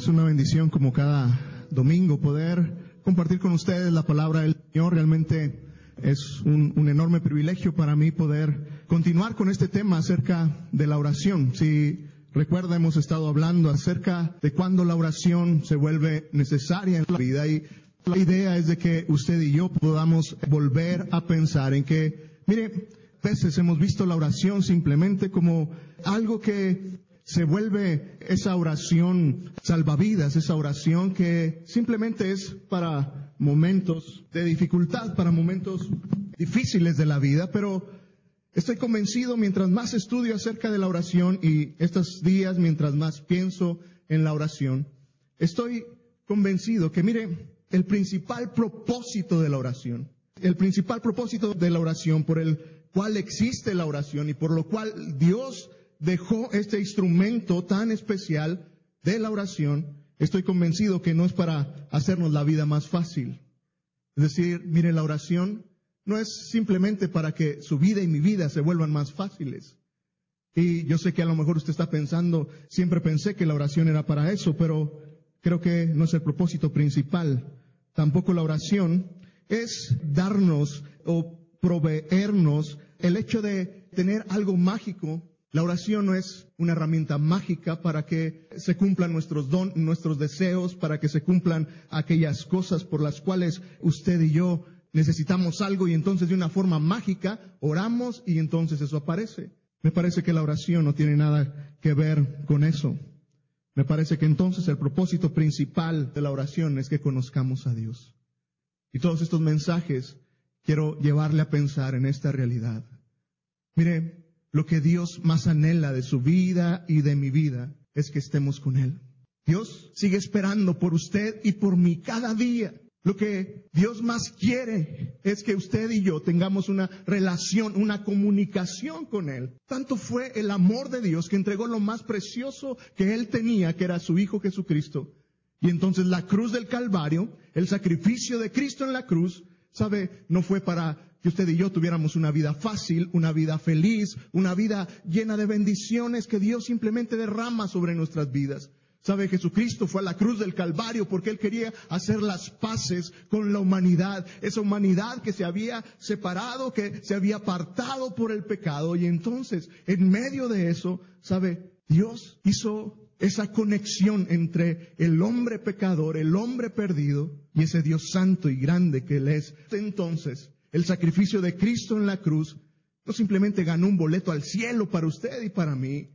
Es una bendición como cada domingo poder compartir con ustedes la palabra del Señor. Realmente es un, enorme privilegio para mí poder continuar con este tema acerca de la oración. Si recuerda, hemos estado hablando acerca de cuándo la oración se vuelve necesaria en la vida y la idea es de que usted y yo podamos volver a pensar en que, mire, veces hemos visto la oración simplemente como algo que se vuelve esa oración salvavidas, esa oración que simplemente es para momentos de dificultad, para momentos difíciles de la vida, pero estoy convencido mientras más estudio acerca de la oración y estos días mientras más pienso en la oración, estoy convencido que mire, el principal propósito de la oración, el principal propósito de la oración por el cual existe la oración y por lo cual Dios dejó este instrumento tan especial de la oración, estoy convencido que no es para hacernos la vida más fácil. Es decir, mire, la oración no es simplemente para que su vida y mi vida se vuelvan más fáciles. Y yo sé que a lo mejor usted está pensando, siempre pensé que la oración era para eso, pero creo que no es el propósito principal. Tampoco la oración es darnos o proveernos el hecho de tener algo mágico la oración no es una herramienta mágica para que se cumplan nuestros don, nuestros deseos, para que se cumplan aquellas cosas por las cuales usted y yo necesitamos algo y entonces de una forma mágica oramos y entonces eso aparece. Me parece que la oración no tiene nada que ver con eso. Me parece que entonces el propósito principal de la oración es que conozcamos a Dios. Y todos estos mensajes quiero llevarle a pensar en esta realidad. Mire, lo que Dios más anhela de su vida y de mi vida es que estemos con Él. Dios sigue esperando por usted y por mí cada día. Lo que Dios más quiere es que usted y yo tengamos una relación, una comunicación con Él. Tanto fue el amor de Dios que entregó lo más precioso que Él tenía, que era su Hijo Jesucristo. Y entonces la cruz del Calvario, el sacrificio de Cristo en la cruz, sabe, no fue para que usted y yo tuviéramos una vida fácil, una vida feliz, una vida llena de bendiciones que Dios simplemente derrama sobre nuestras vidas. Sabe, Jesucristo fue a la cruz del Calvario porque Él quería hacer las paces con la humanidad, esa humanidad que se había separado, que se había apartado por el pecado. Y entonces, en medio de eso, sabe, Dios hizo esa conexión entre el hombre pecador, el hombre perdido, y ese Dios santo y grande que Él es. Entonces, el sacrificio de Cristo en la cruz no simplemente ganó un boleto al cielo para usted y para mí.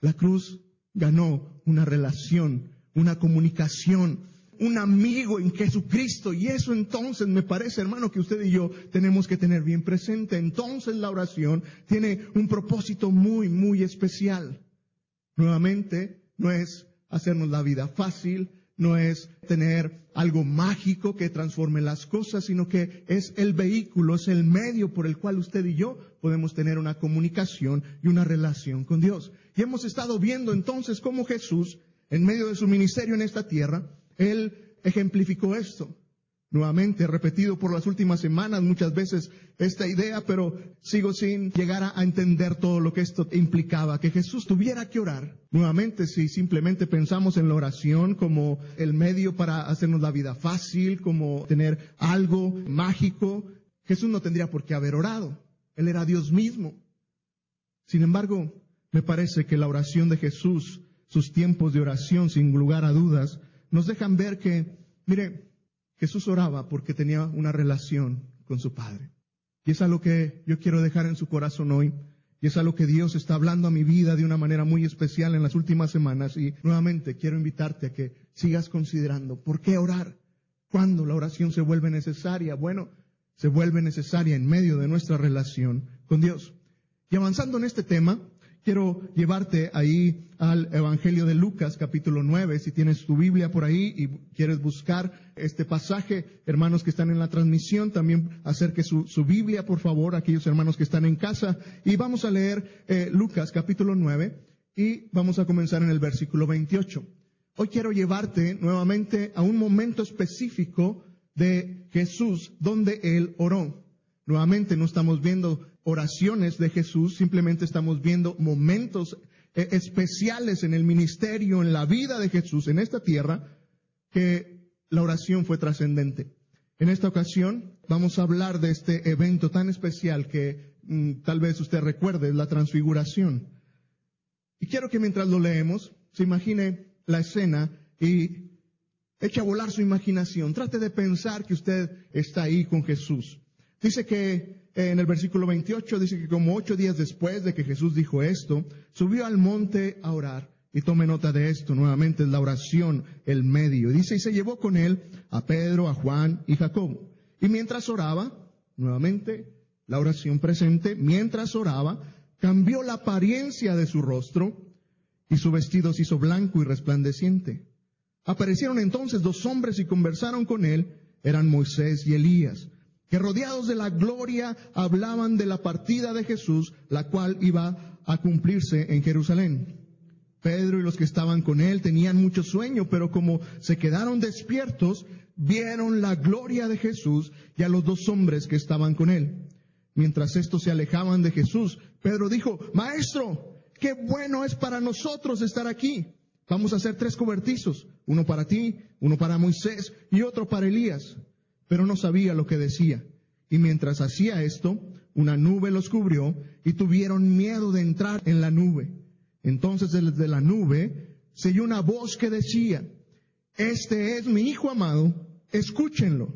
La cruz ganó una relación, una comunicación, un amigo en Jesucristo. Y eso entonces me parece, hermano, que usted y yo tenemos que tener bien presente. Entonces la oración tiene un propósito muy, muy especial. Nuevamente, no es hacernos la vida fácil, no es tener algo mágico que transforme las cosas, sino que es el vehículo, es el medio por el cual usted y yo podemos tener una comunicación y una relación con Dios. Y hemos estado viendo entonces cómo Jesús, en medio de su ministerio en esta tierra, Él ejemplificó esto. Nuevamente, repetido por las últimas semanas muchas veces esta idea, pero sigo sin llegar a, entender todo lo que esto implicaba, que Jesús tuviera que orar. Nuevamente, si simplemente pensamos en la oración como el medio para hacernos la vida fácil, como tener algo mágico, Jesús no tendría por qué haber orado. Él era Dios mismo. Sin embargo, me parece que la oración de Jesús, sus tiempos de oración, sin lugar a dudas, nos dejan ver que, mire, Jesús oraba porque tenía una relación con su Padre. Y es algo que yo quiero dejar en su corazón hoy. Y es algo que Dios está hablando a mi vida de una manera muy especial en las últimas semanas. Y nuevamente quiero invitarte a que sigas considerando por qué orar. ¿Cuándo la oración se vuelve necesaria? Bueno, se vuelve necesaria en medio de nuestra relación con Dios. Y avanzando en este tema, quiero llevarte ahí al Evangelio de Lucas, capítulo 9. Si tienes tu Biblia por ahí y quieres buscar este pasaje, hermanos que están en la transmisión, también acerque su, Biblia, por favor, aquellos hermanos que están en casa. Y vamos a leer eh, Lucas, capítulo 9, y vamos a comenzar en el versículo 28. Hoy quiero llevarte nuevamente a un momento específico de Jesús donde Él oró. Nuevamente no estamos viendo oraciones de Jesús, simplemente estamos viendo momentos especiales en el ministerio, en la vida de Jesús en esta tierra, que la oración fue trascendente. En esta ocasión vamos a hablar de este evento tan especial que mm, tal vez usted recuerde, la transfiguración. Y quiero que mientras lo leemos, se imagine la escena y eche a volar su imaginación. Trate de pensar que usted está ahí con Jesús. Dice que en el versículo 28 dice que como ocho días después de que Jesús dijo esto, subió al monte a orar. Y tome nota de esto, nuevamente es la oración, el medio. Dice, y se llevó con él a Pedro, a Juan y Jacobo. Y mientras oraba, nuevamente la oración presente, mientras oraba, cambió la apariencia de su rostro y su vestido se hizo blanco y resplandeciente. Aparecieron entonces dos hombres y conversaron con él, eran Moisés y Elías que rodeados de la gloria hablaban de la partida de Jesús, la cual iba a cumplirse en Jerusalén. Pedro y los que estaban con él tenían mucho sueño, pero como se quedaron despiertos, vieron la gloria de Jesús y a los dos hombres que estaban con él. Mientras estos se alejaban de Jesús, Pedro dijo, Maestro, qué bueno es para nosotros estar aquí. Vamos a hacer tres cobertizos, uno para ti, uno para Moisés y otro para Elías pero no sabía lo que decía. Y mientras hacía esto, una nube los cubrió y tuvieron miedo de entrar en la nube. Entonces desde la nube se oyó una voz que decía, este es mi Hijo amado, escúchenlo.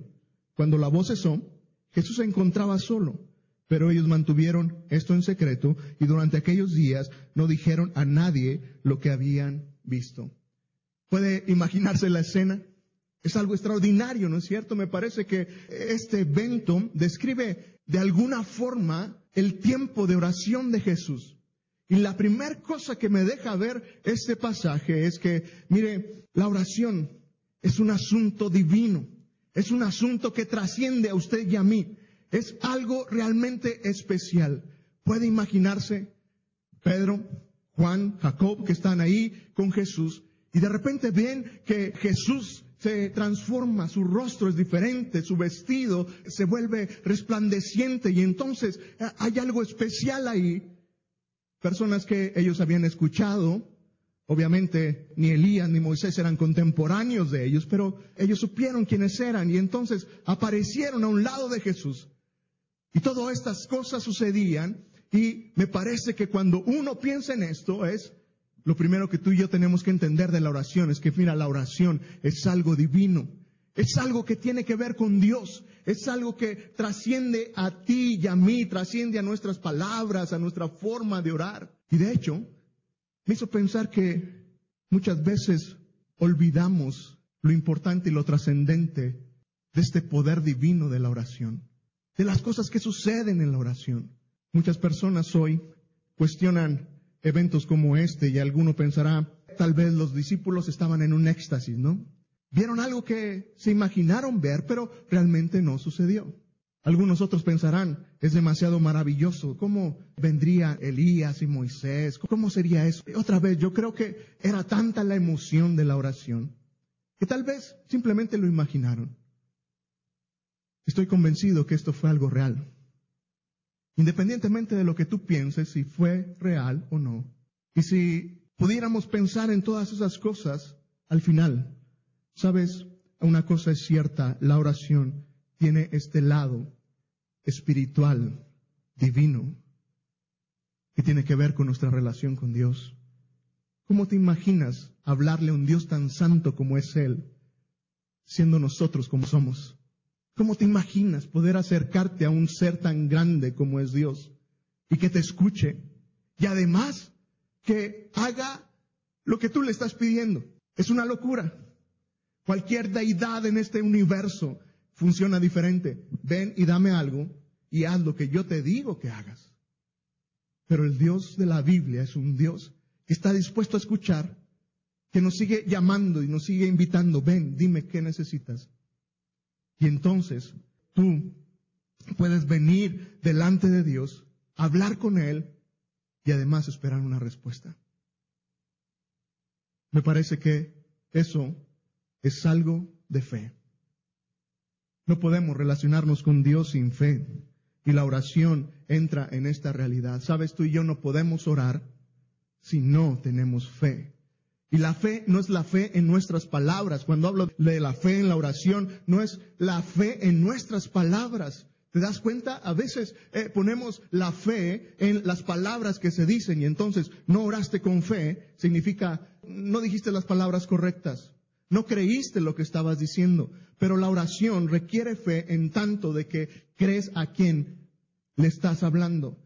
Cuando la voz cesó, Jesús se encontraba solo, pero ellos mantuvieron esto en secreto y durante aquellos días no dijeron a nadie lo que habían visto. ¿Puede imaginarse la escena? Es algo extraordinario, ¿no es cierto? Me parece que este evento describe de alguna forma el tiempo de oración de Jesús. Y la primera cosa que me deja ver este pasaje es que, mire, la oración es un asunto divino, es un asunto que trasciende a usted y a mí, es algo realmente especial. ¿Puede imaginarse Pedro, Juan, Jacob que están ahí con Jesús y de repente ven que Jesús se transforma, su rostro es diferente, su vestido se vuelve resplandeciente y entonces eh, hay algo especial ahí. Personas que ellos habían escuchado, obviamente ni Elías ni Moisés eran contemporáneos de ellos, pero ellos supieron quiénes eran y entonces aparecieron a un lado de Jesús. Y todas estas cosas sucedían y me parece que cuando uno piensa en esto es, lo primero que tú y yo tenemos que entender de la oración es que, mira, la oración es algo divino. Es algo que tiene que ver con Dios. Es algo que trasciende a ti y a mí, trasciende a nuestras palabras, a nuestra forma de orar. Y de hecho, me hizo pensar que muchas veces olvidamos lo importante y lo trascendente de este poder divino de la oración, de las cosas que suceden en la oración. Muchas personas hoy cuestionan eventos como este y alguno pensará, tal vez los discípulos estaban en un éxtasis, ¿no? Vieron algo que se imaginaron ver, pero realmente no sucedió. Algunos otros pensarán, es demasiado maravilloso, ¿cómo vendría Elías y Moisés? ¿Cómo sería eso? Otra vez, yo creo que era tanta la emoción de la oración, que tal vez simplemente lo imaginaron. Estoy convencido que esto fue algo real. Independientemente de lo que tú pienses, si fue real o no. Y si pudiéramos pensar en todas esas cosas, al final, sabes, una cosa es cierta, la oración tiene este lado espiritual, divino, que tiene que ver con nuestra relación con Dios. ¿Cómo te imaginas hablarle a un Dios tan santo como es Él, siendo nosotros como somos? ¿Cómo te imaginas poder acercarte a un ser tan grande como es Dios y que te escuche y además que haga lo que tú le estás pidiendo? Es una locura. Cualquier deidad en este universo funciona diferente. Ven y dame algo y haz lo que yo te digo que hagas. Pero el Dios de la Biblia es un Dios que está dispuesto a escuchar, que nos sigue llamando y nos sigue invitando. Ven, dime qué necesitas y entonces tú puedes venir delante de Dios, hablar con Él y además esperar una respuesta. Me parece que eso es algo de fe. No podemos relacionarnos con Dios sin fe. Y la oración entra en esta realidad. Sabes, tú y yo no podemos orar si no tenemos fe. Y la fe no es la fe en nuestras palabras. Cuando hablo de la fe en la oración, no es la fe en nuestras palabras. ¿Te das cuenta? A veces eh, ponemos la fe en las palabras que se dicen y entonces no oraste con fe, significa no dijiste las palabras correctas, no creíste lo que estabas diciendo. Pero la oración requiere fe en tanto de que crees a quien le estás hablando.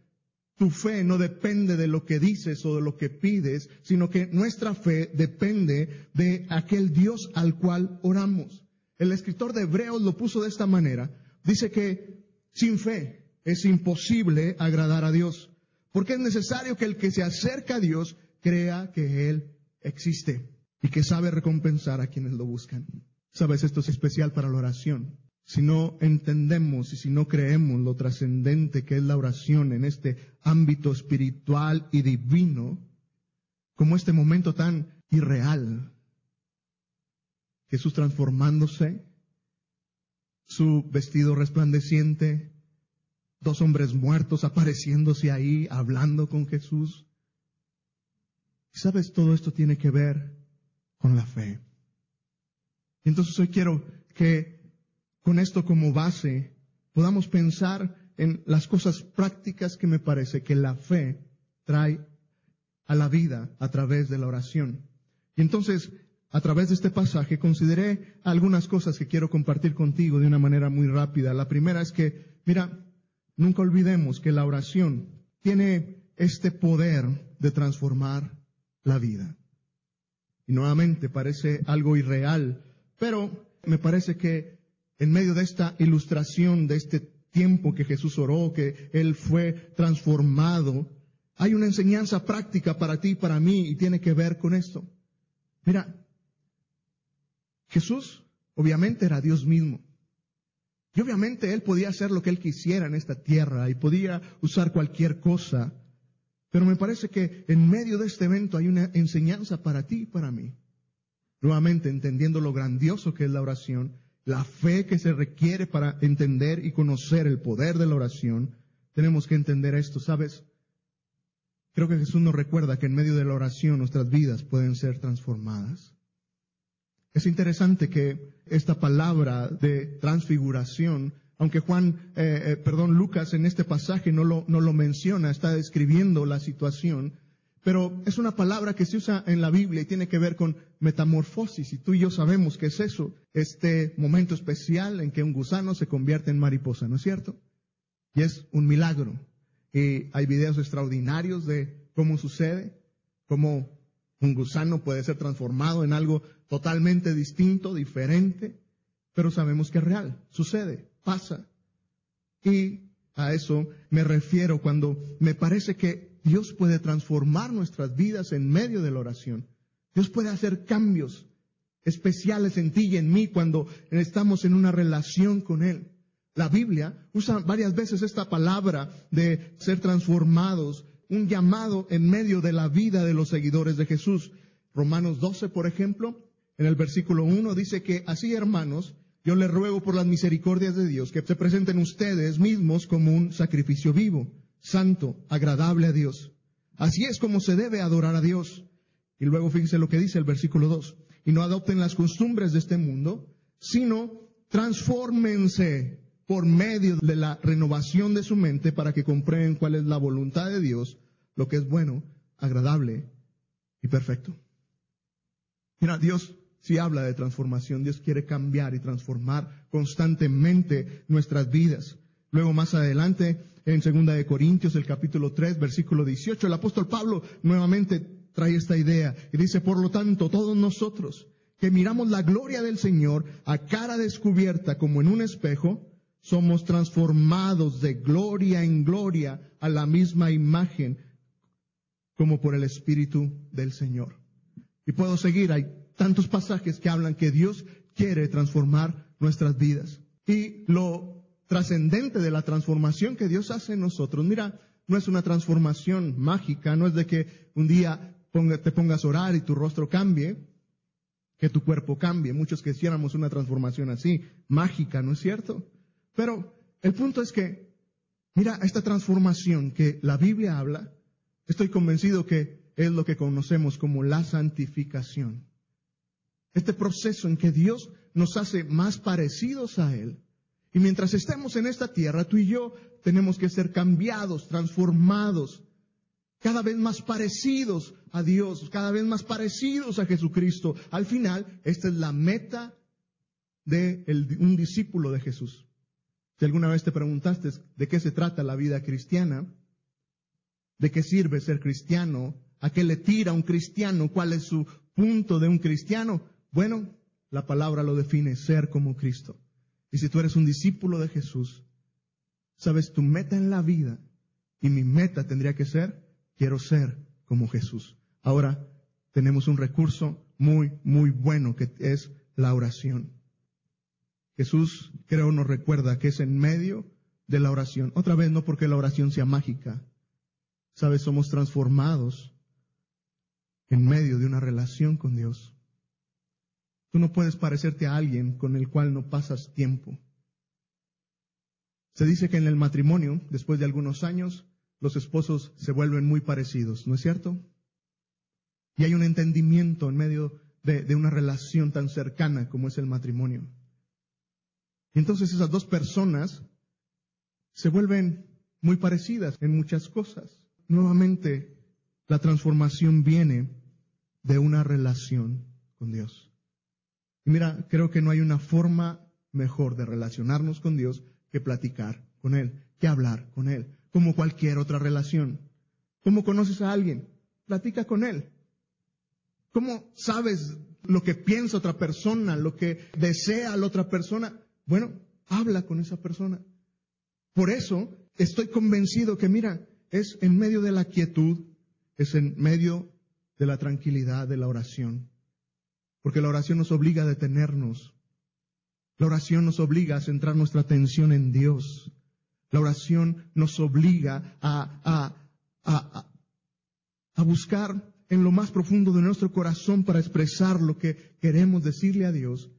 Tu fe no depende de lo que dices o de lo que pides, sino que nuestra fe depende de aquel Dios al cual oramos. El escritor de Hebreos lo puso de esta manera. Dice que sin fe es imposible agradar a Dios, porque es necesario que el que se acerca a Dios crea que Él existe y que sabe recompensar a quienes lo buscan. Sabes, esto es especial para la oración si no entendemos y si no creemos lo trascendente que es la oración en este ámbito espiritual y divino, como este momento tan irreal, Jesús transformándose, su vestido resplandeciente, dos hombres muertos apareciéndose ahí, hablando con Jesús. ¿Sabes? Todo esto tiene que ver con la fe. Entonces hoy quiero que con esto como base, podamos pensar en las cosas prácticas que me parece que la fe trae a la vida a través de la oración. Y entonces, a través de este pasaje, consideré algunas cosas que quiero compartir contigo de una manera muy rápida. La primera es que, mira, nunca olvidemos que la oración tiene este poder de transformar la vida. Y nuevamente parece algo irreal, pero me parece que en medio de esta ilustración, de este tiempo que Jesús oró, que Él fue transformado, hay una enseñanza práctica para ti y para mí y tiene que ver con esto. Mira, Jesús obviamente era Dios mismo. Y obviamente Él podía hacer lo que Él quisiera en esta tierra y podía usar cualquier cosa. Pero me parece que en medio de este evento hay una enseñanza para ti y para mí. Nuevamente, entendiendo lo grandioso que es la oración, la fe que se requiere para entender y conocer el poder de la oración, tenemos que entender esto, ¿sabes? Creo que Jesús nos recuerda que en medio de la oración nuestras vidas pueden ser transformadas. Es interesante que esta palabra de transfiguración, aunque Juan, eh, eh, perdón, Lucas en este pasaje no lo, no lo menciona, está describiendo la situación, pero es una palabra que se usa en la Biblia y tiene que ver con metamorfosis. Y tú y yo sabemos que es eso, este momento especial en que un gusano se convierte en mariposa, ¿no es cierto? Y es un milagro. Y hay videos extraordinarios de cómo sucede, cómo un gusano puede ser transformado en algo totalmente distinto, diferente, pero sabemos que es real, sucede, pasa. Y a eso me refiero cuando me parece que Dios puede transformar nuestras vidas en medio de la oración. Dios puede hacer cambios especiales en ti y en mí cuando estamos en una relación con Él. La Biblia usa varias veces esta palabra de ser transformados, un llamado en medio de la vida de los seguidores de Jesús. Romanos 12, por ejemplo, en el versículo 1 dice que así, hermanos, yo les ruego por las misericordias de Dios que se presenten ustedes mismos como un sacrificio vivo santo, agradable a Dios. Así es como se debe adorar a Dios. Y luego fíjense lo que dice el versículo 2. Y no adopten las costumbres de este mundo, sino transfórmense por medio de la renovación de su mente para que comprueben cuál es la voluntad de Dios, lo que es bueno, agradable y perfecto. Mira, Dios si habla de transformación, Dios quiere cambiar y transformar constantemente nuestras vidas. Luego más adelante, en segunda de Corintios, el capítulo 3, versículo 18, el apóstol Pablo nuevamente trae esta idea y dice, por lo tanto, todos nosotros que miramos la gloria del Señor a cara descubierta como en un espejo, somos transformados de gloria en gloria a la misma imagen como por el Espíritu del Señor. Y puedo seguir, hay tantos pasajes que hablan que Dios quiere transformar nuestras vidas. Y lo trascendente de la transformación que Dios hace en nosotros. Mira, no es una transformación mágica, no es de que un día te pongas a orar y tu rostro cambie, que tu cuerpo cambie. Muchos quisiéramos una transformación así, mágica, ¿no es cierto? Pero el punto es que, mira, esta transformación que la Biblia habla, estoy convencido que es lo que conocemos como la santificación. Este proceso en que Dios nos hace más parecidos a Él. Y mientras estemos en esta tierra, tú y yo tenemos que ser cambiados, transformados, cada vez más parecidos a Dios, cada vez más parecidos a Jesucristo. Al final, esta es la meta de un discípulo de Jesús. Si alguna vez te preguntaste de qué se trata la vida cristiana, de qué sirve ser cristiano, a qué le tira un cristiano, cuál es su punto de un cristiano, bueno, la palabra lo define, ser como Cristo. Y si tú eres un discípulo de Jesús, sabes tu meta en la vida, y mi meta tendría que ser, quiero ser como Jesús. Ahora tenemos un recurso muy, muy bueno que es la oración. Jesús creo nos recuerda que es en medio de la oración. Otra vez no porque la oración sea mágica. Sabes, somos transformados en medio de una relación con Dios. Tú no puedes parecerte a alguien con el cual no pasas tiempo. Se dice que en el matrimonio, después de algunos años, los esposos se vuelven muy parecidos, ¿no es cierto? Y hay un entendimiento en medio de, una relación tan cercana como es el matrimonio. Y entonces esas dos personas se vuelven muy parecidas en muchas cosas. Nuevamente, la transformación viene de una relación con Dios. Y mira, creo que no hay una forma mejor de relacionarnos con Dios que platicar con Él, que hablar con Él, como cualquier otra relación. ¿Cómo conoces a alguien? Platica con Él. ¿Cómo sabes lo que piensa otra persona, lo que desea la otra persona? Bueno, habla con esa persona. Por eso estoy convencido que, mira, es en medio de la quietud, es en medio de la tranquilidad de la oración. Porque la oración nos obliga a detenernos. La oración nos obliga a centrar nuestra atención en Dios. La oración nos obliga a, a, a, buscar en lo más profundo de nuestro corazón para expresar lo que queremos decirle a Dios.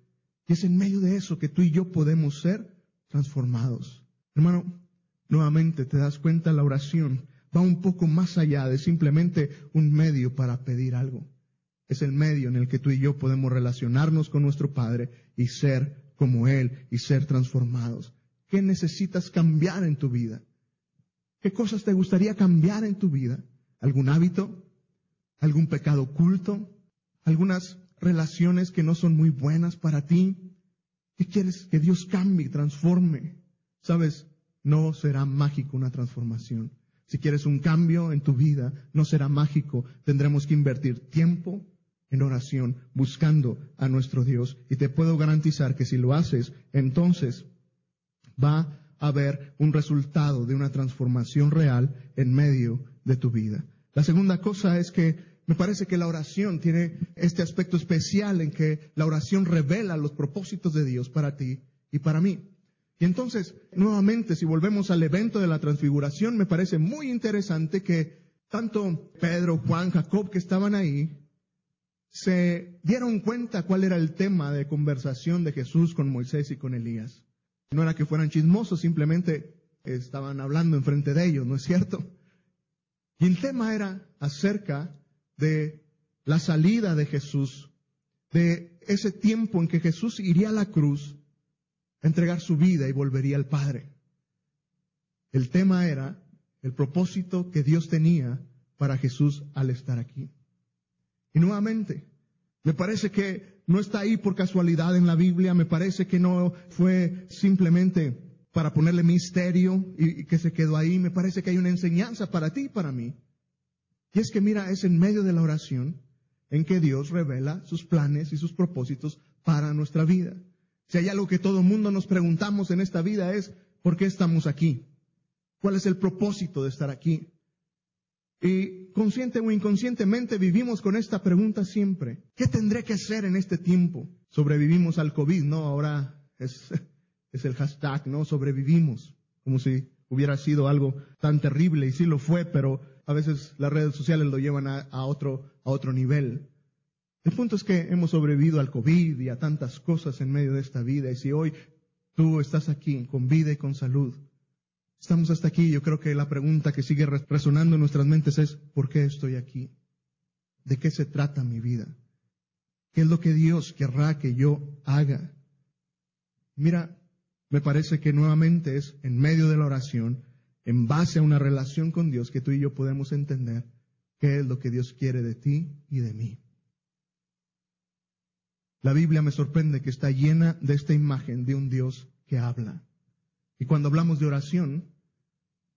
Y es en medio de eso que tú y yo podemos ser transformados. Hermano, nuevamente te das cuenta, la oración va un poco más allá de simplemente un medio para pedir algo. Es el medio en el que tú y yo podemos relacionarnos con nuestro Padre y ser como Él y ser transformados. ¿Qué necesitas cambiar en tu vida? ¿Qué cosas te gustaría cambiar en tu vida? ¿Algún hábito? ¿Algún pecado oculto? ¿Algunas relaciones que no son muy buenas para ti? ¿Qué quieres que Dios cambie, transforme? Sabes, no será mágico una transformación. Si quieres un cambio en tu vida, no será mágico. Tendremos que invertir tiempo en oración, buscando a nuestro Dios. Y te puedo garantizar que si lo haces, entonces va a haber un resultado de una transformación real en medio de tu vida. La segunda cosa es que me parece que la oración tiene este aspecto especial en que la oración revela los propósitos de Dios para ti y para mí. Y entonces, nuevamente, si volvemos al evento de la transfiguración, me parece muy interesante que tanto Pedro, Juan, Jacob que estaban ahí, se dieron cuenta cuál era el tema de conversación de Jesús con Moisés y con Elías. No era que fueran chismosos, simplemente estaban hablando enfrente de ellos, ¿no es cierto? Y el tema era acerca de la salida de Jesús, de ese tiempo en que Jesús iría a la cruz entregar su vida y volvería al Padre. El tema era el propósito que Dios tenía para Jesús al estar aquí. Y nuevamente, me parece que no está ahí por casualidad en la Biblia, me parece que no fue simplemente para ponerle misterio y, que se quedó ahí, me parece que hay una enseñanza para ti y para mí. Y es que mira, es en medio de la oración en que Dios revela sus planes y sus propósitos para nuestra vida. Si hay algo que todo mundo nos preguntamos en esta vida es, ¿por qué estamos aquí? ¿Cuál es el propósito de estar aquí? Y consciente o inconscientemente vivimos con esta pregunta siempre. ¿Qué tendré que hacer en este tiempo? Sobrevivimos al COVID, ¿no? Ahora es, el hashtag, ¿no? Sobrevivimos. Como si hubiera sido algo tan terrible y sí lo fue, pero a veces las redes sociales lo llevan a, a otro, a otro nivel. El punto es que hemos sobrevivido al COVID y a tantas cosas en medio de esta vida. Y si hoy tú estás aquí con vida y con salud, estamos hasta aquí, yo creo que la pregunta que sigue resonando en nuestras mentes es, ¿por qué estoy aquí? de qué se trata mi vida. ¿Qué es lo que Dios querrá que yo haga? Mira, me parece que nuevamente es en medio de la oración, en base a una relación con Dios, que tú y yo podemos entender qué es lo que Dios quiere de ti y de mí. La Biblia me sorprende que está llena de esta imagen de un Dios que habla. Y cuando hablamos de oración,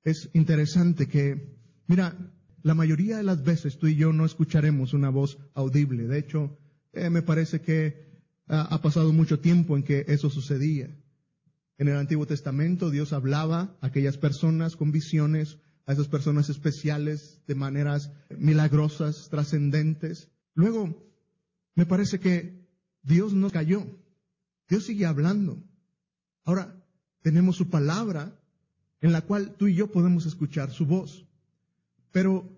es interesante que, mira, la mayoría de las veces tú y yo no escucharemos una voz audible. De hecho, eh, me parece que ha pasado mucho tiempo en que eso sucedía. En el Antiguo Testamento Dios hablaba a aquellas personas con visiones, a esas personas especiales de maneras milagrosas, trascendentes. Luego, me parece que Dios no cayó. Dios sigue hablando. Ahora, tenemos su palabra en la cual tú y yo podemos escuchar su voz. Pero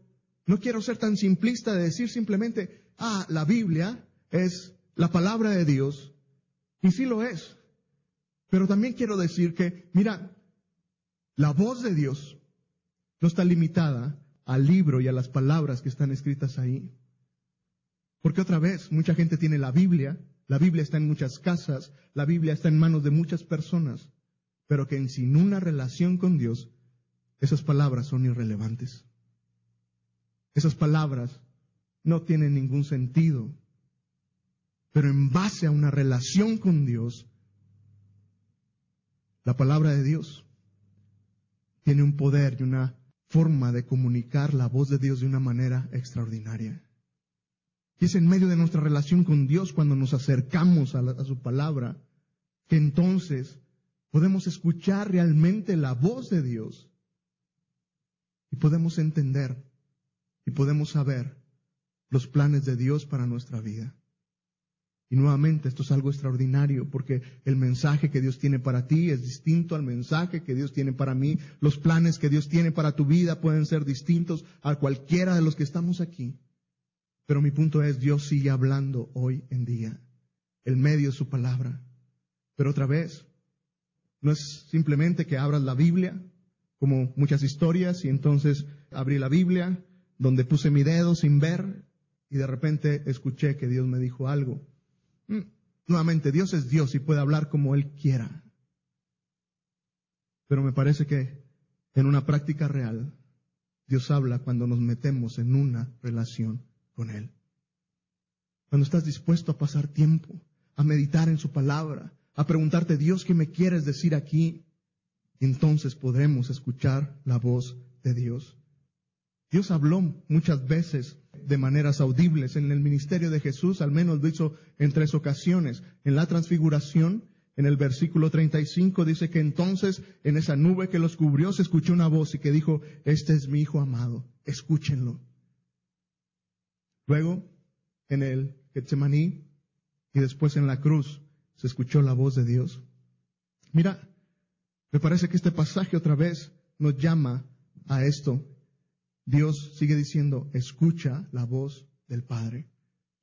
no quiero ser tan simplista de decir simplemente, ah, la Biblia es la palabra de Dios, y sí lo es. Pero también quiero decir que, mira, la voz de Dios no está limitada al libro y a las palabras que están escritas ahí. Porque otra vez, mucha gente tiene la Biblia, la Biblia está en muchas casas, la Biblia está en manos de muchas personas, pero que sin una relación con Dios, esas palabras son irrelevantes. Esas palabras no tienen ningún sentido. Pero en base a una relación con Dios, la palabra de Dios tiene un poder y una forma de comunicar la voz de Dios de una manera extraordinaria. Y es en medio de nuestra relación con Dios cuando nos acercamos a, a su palabra que entonces podemos escuchar realmente la voz de Dios y podemos entender y podemos saber los planes de Dios para nuestra vida. Y nuevamente, esto es algo extraordinario porque el mensaje que Dios tiene para ti es distinto al mensaje que Dios tiene para mí. Los planes que Dios tiene para tu vida pueden ser distintos a cualquiera de los que estamos aquí. Pero mi punto es, Dios sigue hablando hoy en día. El medio es su palabra. Pero otra vez, no es simplemente que abras la Biblia, como muchas historias, y entonces abrí la Biblia, donde puse mi dedo sin ver, y de repente escuché que Dios me dijo algo. Mm, nuevamente, Dios es Dios y puede hablar como Él quiera. Pero me parece que en una práctica real, Dios habla cuando nos metemos en una relación con Él. Cuando estás dispuesto a pasar tiempo, a meditar en su palabra, a preguntarte, Dios, ¿qué me quieres decir aquí? Entonces podremos escuchar la voz de Dios. Dios habló muchas veces de maneras audibles en el ministerio de Jesús, al menos lo hizo en tres ocasiones. En la transfiguración, en el versículo 35 dice que entonces en esa nube que los cubrió se escuchó una voz y que dijo, este es mi Hijo amado, escúchenlo. Luego, en el Getsemaní y después en la cruz, se escuchó la voz de Dios. Mira, me parece que este pasaje otra vez nos llama a esto. Dios sigue diciendo, escucha la voz del Padre.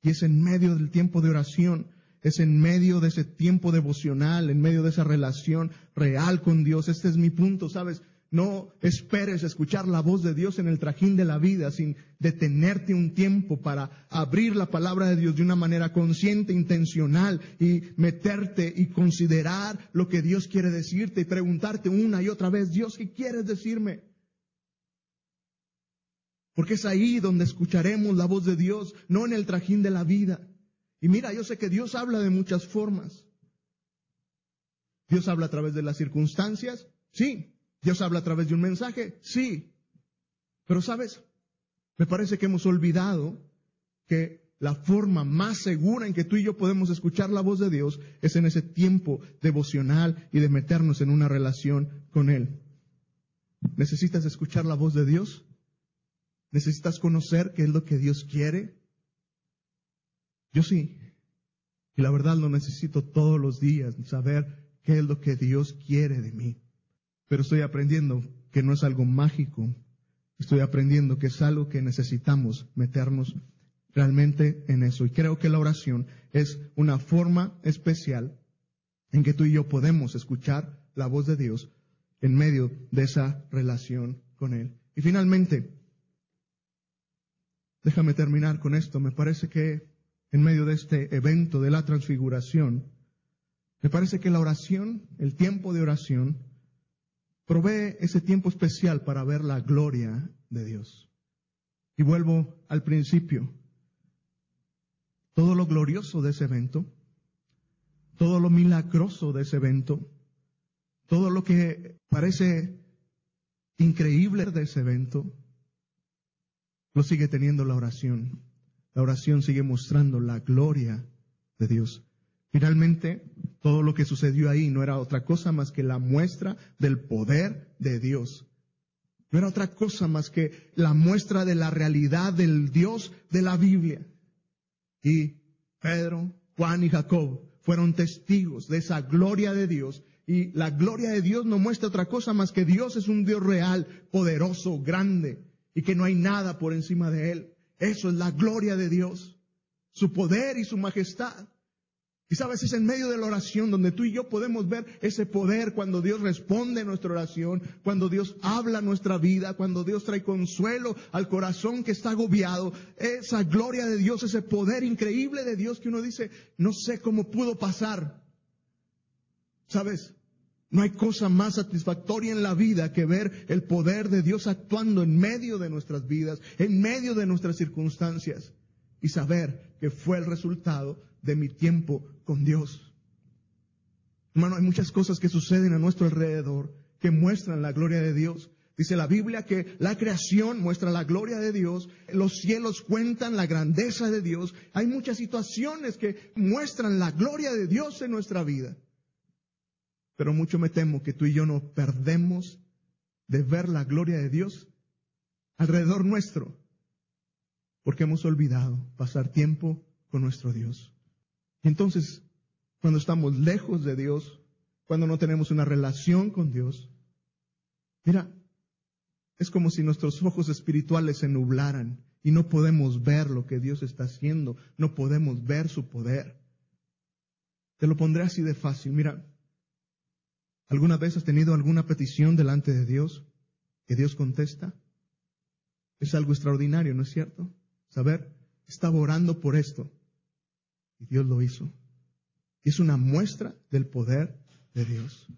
Y es en medio del tiempo de oración, es en medio de ese tiempo devocional, en medio de esa relación real con Dios. Este es mi punto, ¿sabes? No esperes escuchar la voz de Dios en el trajín de la vida sin detenerte un tiempo para abrir la palabra de Dios de una manera consciente, intencional y meterte y considerar lo que Dios quiere decirte y preguntarte una y otra vez, Dios, ¿qué quieres decirme? Porque es ahí donde escucharemos la voz de Dios, no en el trajín de la vida. Y mira, yo sé que Dios habla de muchas formas. Dios habla a través de las circunstancias, sí, ¿Dios habla a través de un mensaje? Sí. Pero sabes, me parece que hemos olvidado que la forma más segura en que tú y yo podemos escuchar la voz de Dios es en ese tiempo devocional y de meternos en una relación con Él. ¿Necesitas escuchar la voz de Dios? ¿Necesitas conocer qué es lo que Dios quiere? Yo sí. Y la verdad lo necesito todos los días, saber qué es lo que Dios quiere de mí. Pero estoy aprendiendo que no es algo mágico. Estoy aprendiendo que es algo que necesitamos meternos realmente en eso. Y creo que la oración es una forma especial en que tú y yo podemos escuchar la voz de Dios en medio de esa relación con Él. Y finalmente, Déjame terminar con esto. Me parece que en medio de este evento de la transfiguración, me parece que la oración, el tiempo de oración, provee ese tiempo especial para ver la gloria de Dios. Y vuelvo al principio. Todo lo glorioso de ese evento, todo lo milagroso de ese evento, todo lo que parece increíble de ese evento, lo sigue teniendo la oración. La oración sigue mostrando la gloria de Dios. Finalmente, todo lo que sucedió ahí no era otra cosa más que la muestra del poder de Dios. No era otra cosa más que la muestra de la realidad del Dios de la Biblia. Y Pedro, Juan y Jacob fueron testigos de esa gloria de Dios. Y la gloria de Dios no muestra otra cosa más que Dios es un Dios real, poderoso, grande, y que no hay nada por encima de Él. Eso es la gloria de Dios, su poder y su majestad. Y sabes, es en medio de la oración donde tú y yo podemos ver ese poder cuando Dios responde a nuestra oración, cuando Dios habla nuestra vida, cuando Dios trae consuelo al corazón que está agobiado. Esa gloria de Dios, ese poder increíble de Dios que uno dice, no sé cómo pudo pasar. Sabes, no hay cosa más satisfactoria en la vida que ver el poder de Dios actuando en medio de nuestras vidas, en medio de nuestras circunstancias y saber que fue el resultado de mi tiempo con Dios. Hermano, hay muchas cosas que suceden a nuestro alrededor que muestran la gloria de Dios. Dice la Biblia que la creación muestra la gloria de Dios, los cielos cuentan la grandeza de Dios. Hay muchas situaciones que muestran la gloria de Dios en nuestra vida. Pero mucho me temo que tú y yo nos perdemos de ver la gloria de Dios alrededor nuestro, porque hemos olvidado pasar tiempo con nuestro Dios. Entonces, cuando estamos lejos de Dios, cuando no tenemos una relación con Dios, mira, es como si nuestros ojos espirituales se nublaran y no podemos ver lo que Dios está haciendo, no podemos ver su poder. Te lo pondré así de fácil. Mira, ¿alguna vez has tenido alguna petición delante de Dios que Dios contesta? Es algo extraordinario, ¿no es cierto? Saber, estaba orando por esto Dios lo hizo. Es una muestra del poder de Dios.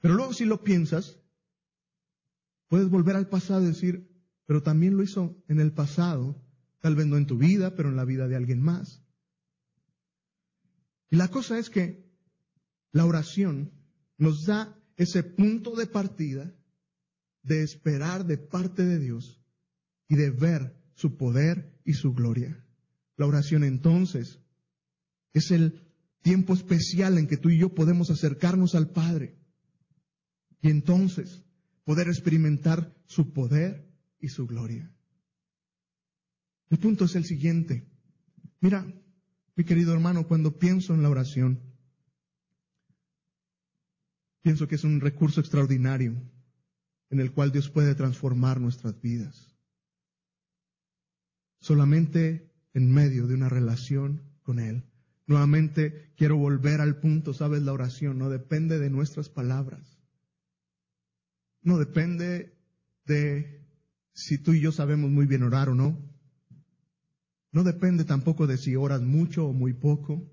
Pero luego si lo piensas, puedes volver al pasado y decir, pero también lo hizo en el pasado, tal vez no en tu vida, pero en la vida de alguien más. Y la cosa es que la oración nos da ese punto de partida de esperar de parte de Dios y de ver su poder y su gloria. La oración entonces es el tiempo especial en que tú y yo podemos acercarnos al Padre y entonces poder experimentar su poder y su gloria. El punto es el siguiente. Mira, mi querido hermano, cuando pienso en la oración, pienso que es un recurso extraordinario en el cual Dios puede transformar nuestras vidas. Solamente en medio de una relación con Él. Nuevamente quiero volver al punto, sabes, la oración no depende de nuestras palabras. No depende de si tú y yo sabemos muy bien orar o no. No depende tampoco de si oras mucho o muy poco.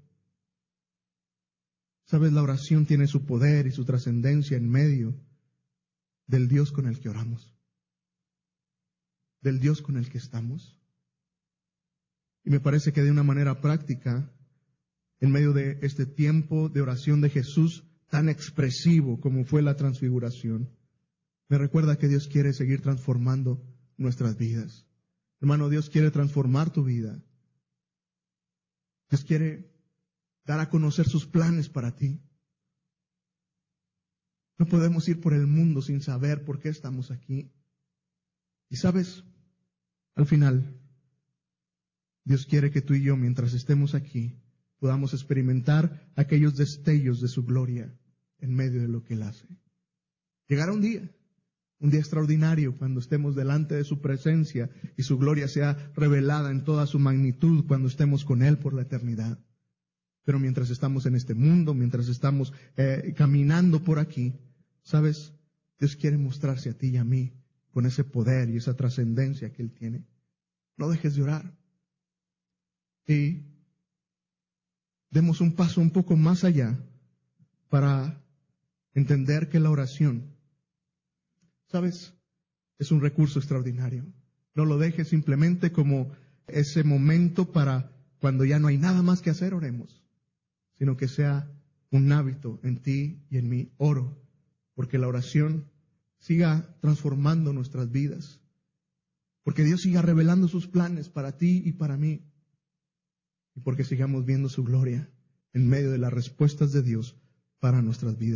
Sabes, la oración tiene su poder y su trascendencia en medio del Dios con el que oramos, del Dios con el que estamos. Y me parece que de una manera práctica en medio de este tiempo de oración de Jesús tan expresivo como fue la transfiguración, me recuerda que Dios quiere seguir transformando nuestras vidas. Hermano, Dios quiere transformar tu vida. Dios quiere dar a conocer sus planes para ti. No podemos ir por el mundo sin saber por qué estamos aquí. Y sabes, al final, Dios quiere que tú y yo, mientras estemos aquí, podamos experimentar aquellos destellos de su gloria en medio de lo que Él hace. Llegará un día, un día extraordinario cuando estemos delante de su presencia y su gloria sea revelada en toda su magnitud cuando estemos con Él por la eternidad. Pero mientras estamos en este mundo, mientras estamos eh, caminando por aquí, sabes, Dios quiere mostrarse a ti y a mí con ese poder y esa trascendencia que Él tiene. No dejes de orar. Y demos un paso un poco más allá para entender que la oración, ¿sabes? Es un recurso extraordinario. No lo dejes simplemente como ese momento para cuando ya no hay nada más que hacer, oremos, sino que sea un hábito en ti y en mí. Oro, porque la oración siga transformando nuestras vidas, porque Dios siga revelando sus planes para ti y para mí, y porque sigamos viendo su gloria en medio de las respuestas de Dios para nuestras vidas.